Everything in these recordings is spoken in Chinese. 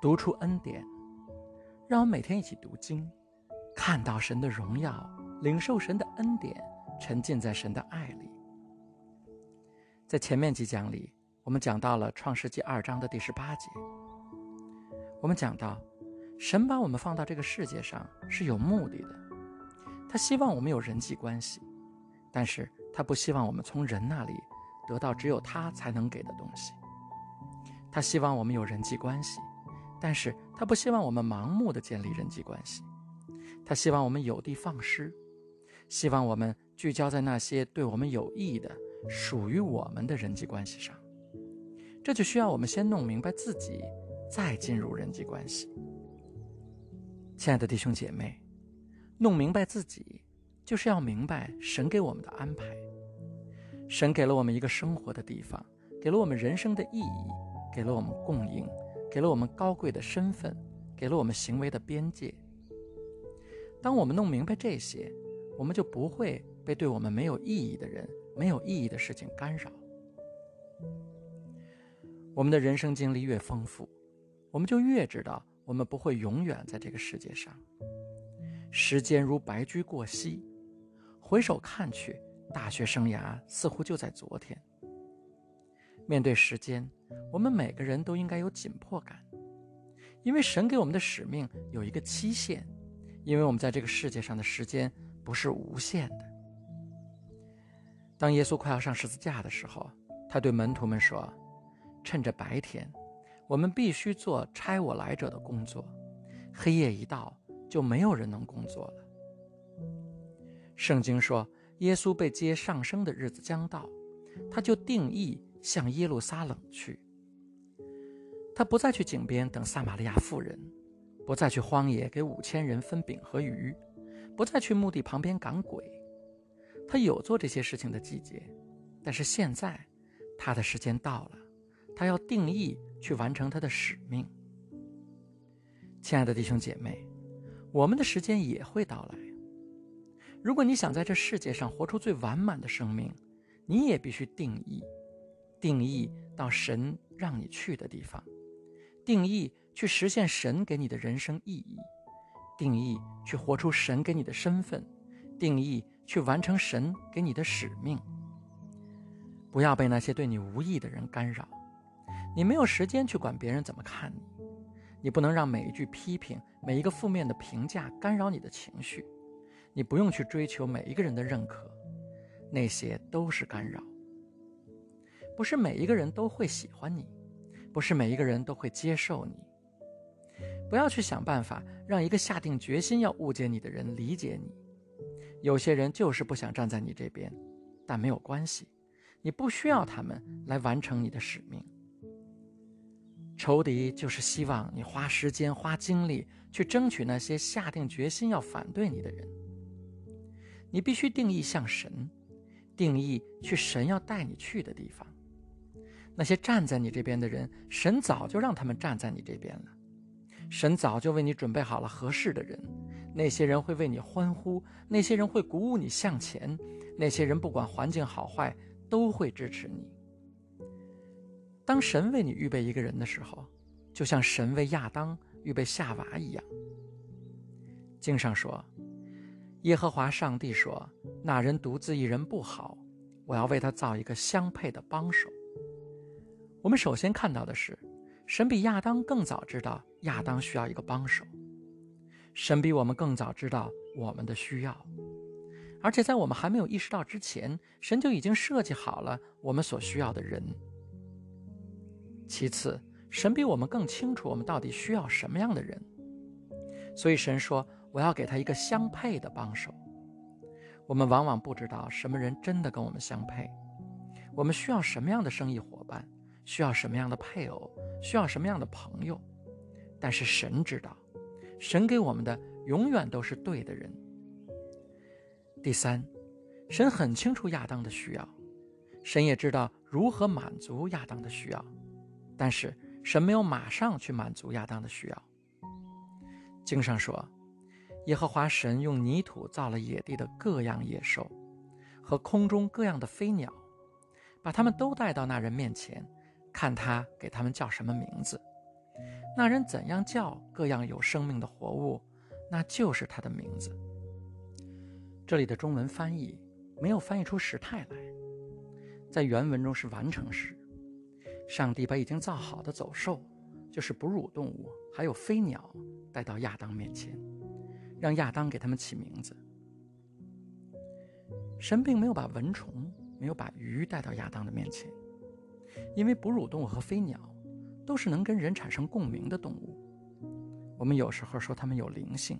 读出恩典，让我们每天一起读经，看到神的荣耀，领受神的恩典，沉浸在神的爱里。在前面几讲里，我们讲到了创世纪二章的第十八节，我们讲到，神把我们放到这个世界上是有目的的，他希望我们有人际关系，但是他不希望我们从人那里得到只有他才能给的东西。他希望我们有人际关系，但是他不希望我们盲目的建立人际关系。他希望我们有的放矢，希望我们聚焦在那些对我们有益的、属于我们的人际关系上。这就需要我们先弄明白自己，再进入人际关系。亲爱的弟兄姐妹，弄明白自己，就是要明白神给我们的安排。神给了我们一个生活的地方，给了我们人生的意义。给了我们供应，给了我们高贵的身份，给了我们行为的边界。当我们弄明白这些，我们就不会被对我们没有意义的人、没有意义的事情干扰。我们的人生经历越丰富，我们就越知道我们不会永远在这个世界上。时间如白驹过隙，回首看去，大学生涯似乎就在昨天。面对时间，我们每个人都应该有紧迫感，因为神给我们的使命有一个期限，因为我们在这个世界上的时间不是无限的。当耶稣快要上十字架的时候，他对门徒们说：“趁着白天，我们必须做差我来者的工作；黑夜一到，就没有人能工作了。”圣经说，耶稣被接上升的日子将到，他就定义。向耶路撒冷去。他不再去井边等撒玛利亚妇人，不再去荒野给五千人分饼和鱼，不再去墓地旁边赶鬼。他有做这些事情的季节，但是现在，他的时间到了，他要定义去完成他的使命。亲爱的弟兄姐妹，我们的时间也会到来。如果你想在这世界上活出最完满的生命，你也必须定义。定义到神让你去的地方，定义去实现神给你的人生意义，定义去活出神给你的身份，定义去完成神给你的使命。不要被那些对你无益的人干扰，你没有时间去管别人怎么看你，你不能让每一句批评、每一个负面的评价干扰你的情绪，你不用去追求每一个人的认可，那些都是干扰。不是每一个人都会喜欢你，不是每一个人都会接受你。不要去想办法让一个下定决心要误解你的人理解你。有些人就是不想站在你这边，但没有关系，你不需要他们来完成你的使命。仇敌就是希望你花时间、花精力去争取那些下定决心要反对你的人。你必须定义向神，定义去神要带你去的地方。那些站在你这边的人，神早就让他们站在你这边了。神早就为你准备好了合适的人，那些人会为你欢呼，那些人会鼓舞你向前，那些人不管环境好坏都会支持你。当神为你预备一个人的时候，就像神为亚当预备夏娃一样。经上说：“耶和华上帝说，那人独自一人不好，我要为他造一个相配的帮手。”我们首先看到的是，神比亚当更早知道亚当需要一个帮手，神比我们更早知道我们的需要，而且在我们还没有意识到之前，神就已经设计好了我们所需要的人。其次，神比我们更清楚我们到底需要什么样的人，所以神说：“我要给他一个相配的帮手。”我们往往不知道什么人真的跟我们相配，我们需要什么样的生意伙伴。需要什么样的配偶，需要什么样的朋友，但是神知道，神给我们的永远都是对的人。第三，神很清楚亚当的需要，神也知道如何满足亚当的需要，但是神没有马上去满足亚当的需要。经上说，耶和华神用泥土造了野地的各样野兽，和空中各样的飞鸟，把他们都带到那人面前。看他给他们叫什么名字，那人怎样叫各样有生命的活物，那就是他的名字。这里的中文翻译没有翻译出时态来，在原文中是完成时。上帝把已经造好的走兽，就是哺乳动物，还有飞鸟，带到亚当面前，让亚当给他们起名字。神并没有把蚊虫、没有把鱼带到亚当的面前，因为哺乳动物和飞鸟都是能跟人产生共鸣的动物。我们有时候说它们有灵性，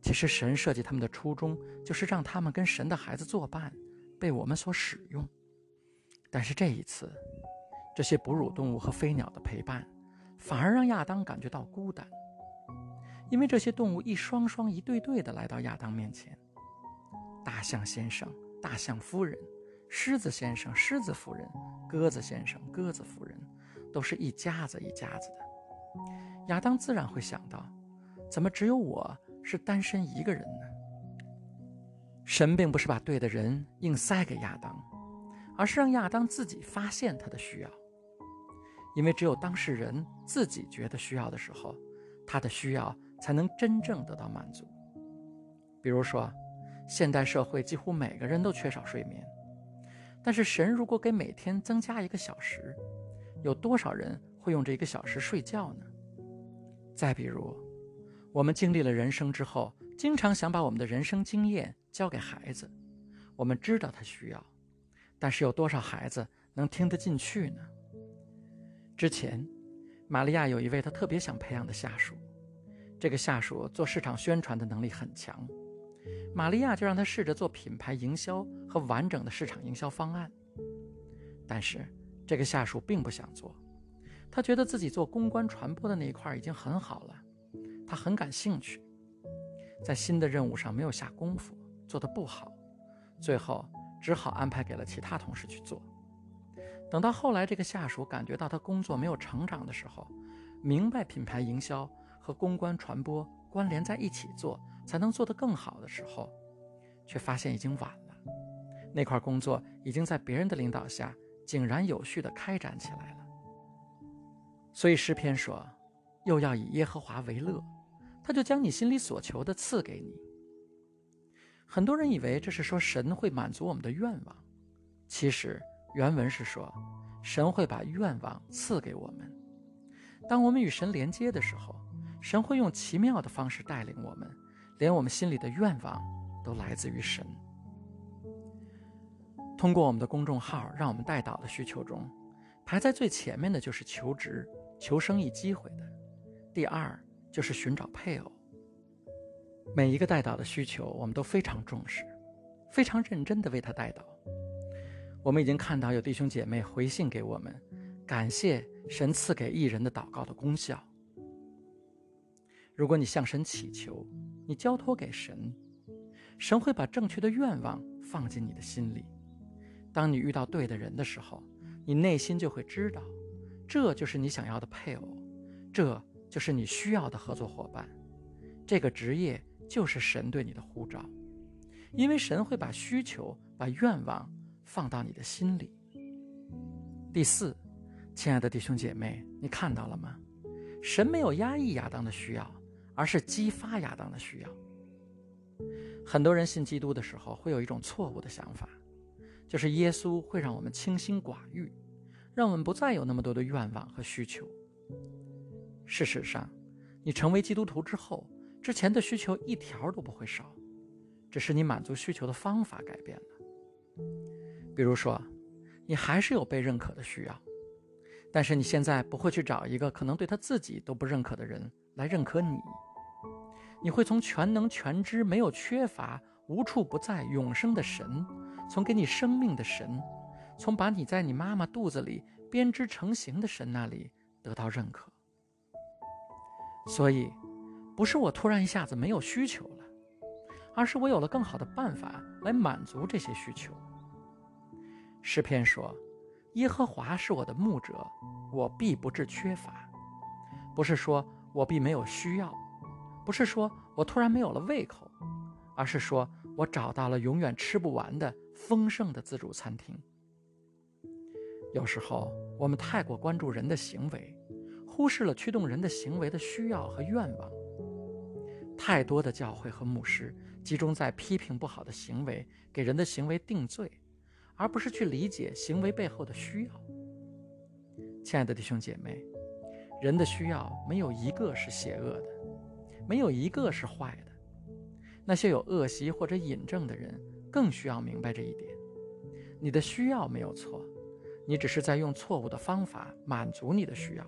其实神设计它们的初衷就是让它们跟神的孩子作伴，被我们所使用。但是这一次，这些哺乳动物和飞鸟的陪伴，反而让亚当感觉到孤单，因为这些动物一双双、一对对的来到亚当面前。大象先生、大象夫人，狮子先生、狮子夫人，鸽子先生、鸽子夫人，都是一家子一家子的。亚当自然会想到，怎么只有我是单身一个人呢？神并不是把对的人硬塞给亚当，而是让亚当自己发现他的需要。因为只有当事人自己觉得需要的时候，他的需要才能真正得到满足。比如说。现代社会几乎每个人都缺少睡眠，但是神如果给每天增加一个小时，有多少人会用这一个小时睡觉呢？再比如，我们经历了人生之后，经常想把我们的人生经验交给孩子，我们知道他需要，但是有多少孩子能听得进去呢？之前，玛利亚有一位她特别想培养的下属，这个下属做市场宣传的能力很强。玛利亚就让他试着做品牌营销和完整的市场营销方案，但是这个下属并不想做，他觉得自己做公关传播的那一块已经很好了，他很感兴趣，在新的任务上没有下功夫，做得不好，最后只好安排给了其他同事去做。等到后来这个下属感觉到他工作没有成长的时候，明白品牌营销和公关传播关联在一起做。才能做得更好的时候，却发现已经晚了。那块工作已经在别人的领导下井然有序地开展起来了。所以诗篇说：“又要以耶和华为乐，他就将你心里所求的赐给你。”很多人以为这是说神会满足我们的愿望，其实原文是说神会把愿望赐给我们。当我们与神连接的时候，神会用奇妙的方式带领我们。连我们心里的愿望都来自于神。通过我们的公众号，让我们带导的需求中，排在最前面的就是求职、求生意机会的，第二就是寻找配偶。每一个带导的需求，我们都非常重视，非常认真地为他带导。我们已经看到有弟兄姐妹回信给我们，感谢神赐给艺人的祷告的功效。如果你向神祈求，你交托给神，神会把正确的愿望放进你的心里。当你遇到对的人的时候，你内心就会知道，这就是你想要的配偶，这就是你需要的合作伙伴。这个职业就是神对你的呼召，因为神会把需求、把愿望放到你的心里。第四，亲爱的弟兄姐妹，你看到了吗？神没有压抑亚当的需要。而是激发亚当的需要。很多人信基督的时候，会有一种错误的想法，就是耶稣会让我们清心寡欲，让我们不再有那么多的愿望和需求。事实上，你成为基督徒之后，之前的需求一条都不会少，只是你满足需求的方法改变了。比如说，你还是有被认可的需要，但是你现在不会去找一个可能对他自己都不认可的人来认可你。你会从全能全知、没有缺乏、无处不在、永生的神，从给你生命的神，从把你在你妈妈肚子里编织成型的神那里得到认可。所以，不是我突然一下子没有需求了，而是我有了更好的办法来满足这些需求。诗篇说：“耶和华是我的牧者，我必不致缺乏。”不是说我必没有需要。不是说我突然没有了胃口，而是说我找到了永远吃不完的丰盛的自助餐厅。有时候我们太过关注人的行为，忽视了驱动人的行为的需要和愿望。太多的教会和牧师集中在批评不好的行为，给人的行为定罪，而不是去理解行为背后的需要。亲爱的弟兄姐妹，人的需要没有一个是邪恶的，没有一个是坏的。那些有恶习或者瘾症的人更需要明白这一点：你的需要没有错，你只是在用错误的方法满足你的需要。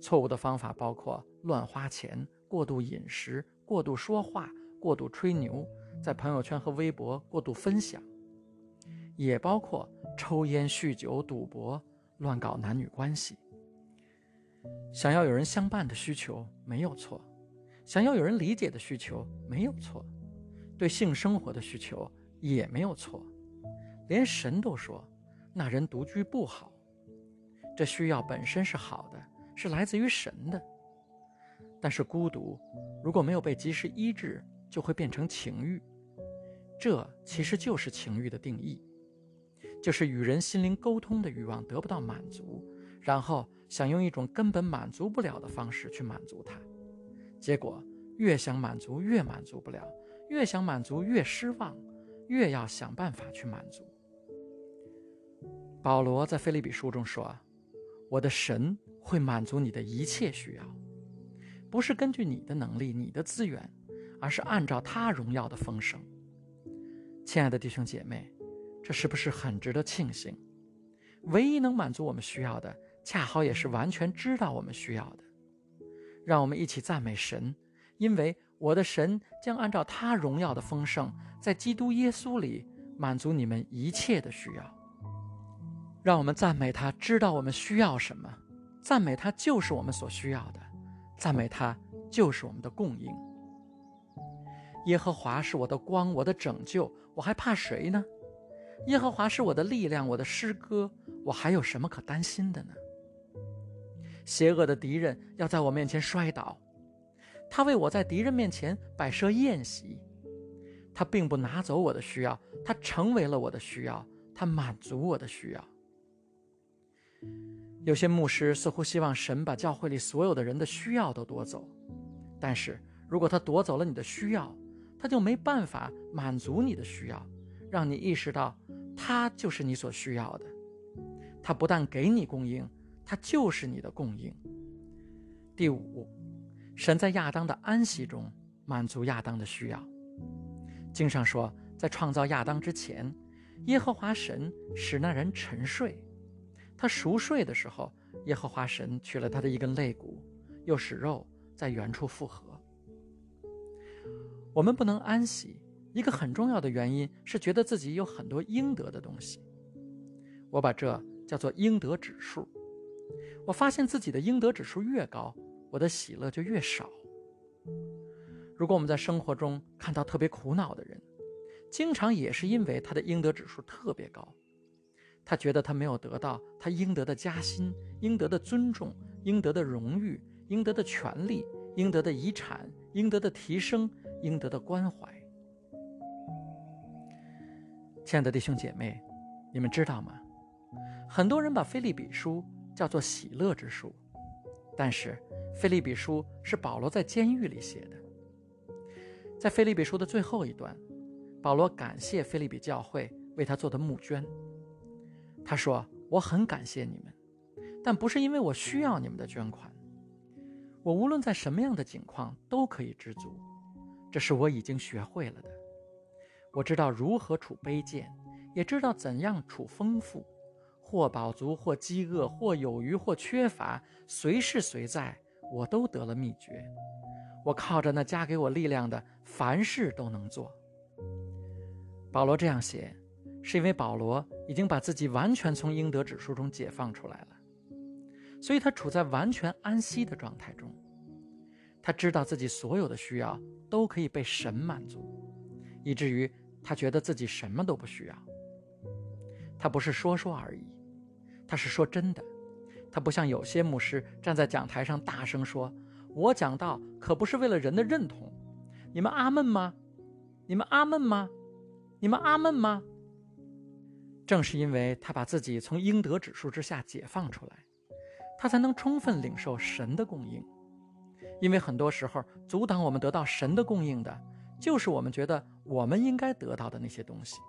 错误的方法包括乱花钱。过度饮食、过度说话、过度吹牛，在朋友圈和微博过度分享，也包括抽烟、酗酒、赌博、乱搞男女关系。想要有人相伴的需求没有错，想要有人理解的需求没有错，对性生活的需求也没有错。连神都说，那人独居不好。这需要本身是好的，是来自于神的。但是孤独，如果没有被及时医治，就会变成情欲。这其实就是情欲的定义，就是与人心灵沟通的欲望得不到满足，然后想用一种根本满足不了的方式去满足它，结果越想满足越满足不了，越想满足越失望，越要想办法去满足。保罗在腓立比书中说：“我的神会满足你的一切需要。”不是根据你的能力、你的资源，而是按照他荣耀的丰盛。亲爱的弟兄姐妹，这是不是很值得庆幸？唯一能满足我们需要的，恰好也是完全知道我们需要的。让我们一起赞美神，因为我的神将按照他荣耀的丰盛，在基督耶稣里满足你们一切的需要。让我们赞美他，知道我们需要什么，赞美他就是我们所需要的。赞美他就是我们的供应。耶和华是我的光，我的拯救，我还怕谁呢？耶和华是我的力量，我的诗歌，我还有什么可担心的呢？邪恶的敌人要在我面前摔倒，他为我在敌人面前摆设宴席。他并不拿走我的需要，他成为了我的需要，他满足我的需要。有些牧师似乎希望神把教会里所有的人的需要都夺走，但是如果他夺走了你的需要，他就没办法满足你的需要，让你意识到他就是你所需要的。他不但给你供应，他就是你的供应。第五，神在亚当的安息中满足亚当的需要。经上说，在创造亚当之前，耶和华神使那人沉睡。他熟睡的时候，耶和华神取了他的一根肋骨，又使肉在原处复合。我们不能安息，一个很重要的原因是觉得自己有很多应得的东西。我把这叫做应得指数。我发现自己的应得指数越高，我的喜乐就越少。如果我们在生活中看到特别苦恼的人，经常也是因为他的应得指数特别高。他觉得他没有得到他应得的加薪、应得的尊重、应得的荣誉、应得的权利、应得的遗产、应得的提升、应得的关怀。亲爱的弟兄姐妹，你们知道吗？很多人把《菲利比书》叫做喜乐之书，但是《菲利比书》是保罗在监狱里写的。在《菲利比书》的最后一段，保罗感谢菲利比教会为他做的募捐。他说：“我很感谢你们，但不是因为我需要你们的捐款。我无论在什么样的境况都可以知足，这是我已经学会了的。我知道如何处卑贱，也知道怎样处丰富，或饱足，或饥饿，或有余，或缺乏，随是随在，我都得了秘诀。我靠着那加给我力量的，凡事都能做。”保罗这样写。是因为保罗已经把自己完全从应得指数中解放出来了，所以他处在完全安息的状态中。他知道自己所有的需要都可以被神满足，以至于他觉得自己什么都不需要。他不是说说而已，他是说真的。他不像有些牧师站在讲台上大声说：“我讲道可不是为了人的认同。”你们阿闷吗？你们阿闷吗？你们阿闷吗？正是因为他把自己从应得指数之下解放出来，他才能充分领受神的供应。因为很多时候，阻挡我们得到神的供应的，就是我们觉得我们应该得到的那些东西。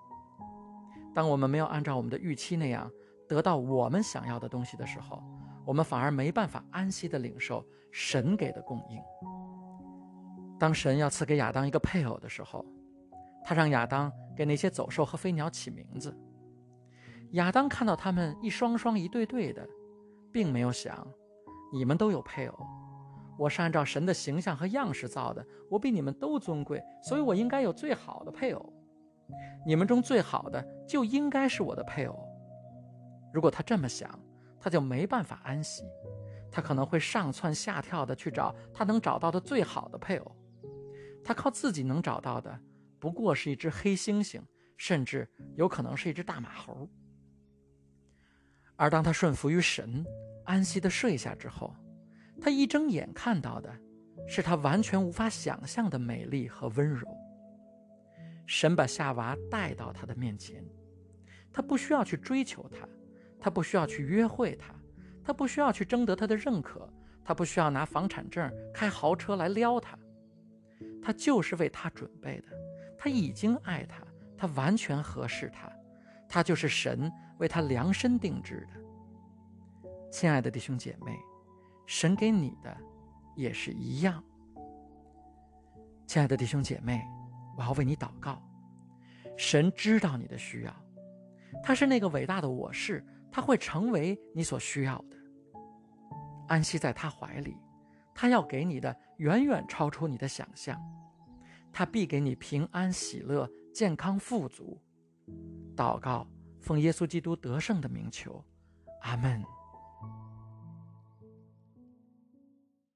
当我们没有按照我们的预期那样得到我们想要的东西的时候，我们反而没办法安息的领受神给的供应。当神要赐给亚当一个配偶的时候，他让亚当给那些走兽和飞鸟起名字。亚当看到他们一双双、一对对的，并没有想：你们都有配偶，我是按照神的形象和样式造的，我比你们都尊贵，所以我应该有最好的配偶。你们中最好的就应该是我的配偶。如果他这么想，他就没办法安息，他可能会上蹿下跳的去找他能找到的最好的配偶。他靠自己能找到的，不过是一只黑猩猩，甚至有可能是一只大马猴。而当他顺服于神，安息的睡下之后，他一睁眼看到的，是他完全无法想象的美丽和温柔。神把夏娃带到他的面前，他不需要去追求她，他不需要去约会她，他不需要去征得她的认可，他不需要拿房产证、开豪车来撩她，他就是为她准备的。他已经爱她，他完全合适她，他就是神为他量身定制的。亲爱的弟兄姐妹，神给你的也是一样。亲爱的弟兄姐妹。我要为你祷告，神知道你的需要，他是那个伟大的我是，他会成为你所需要的。安息在他怀里，他要给你的远远超出你的想象，他必给你平安喜乐、健康富足。祷告，奉耶稣基督得胜的名求，阿门。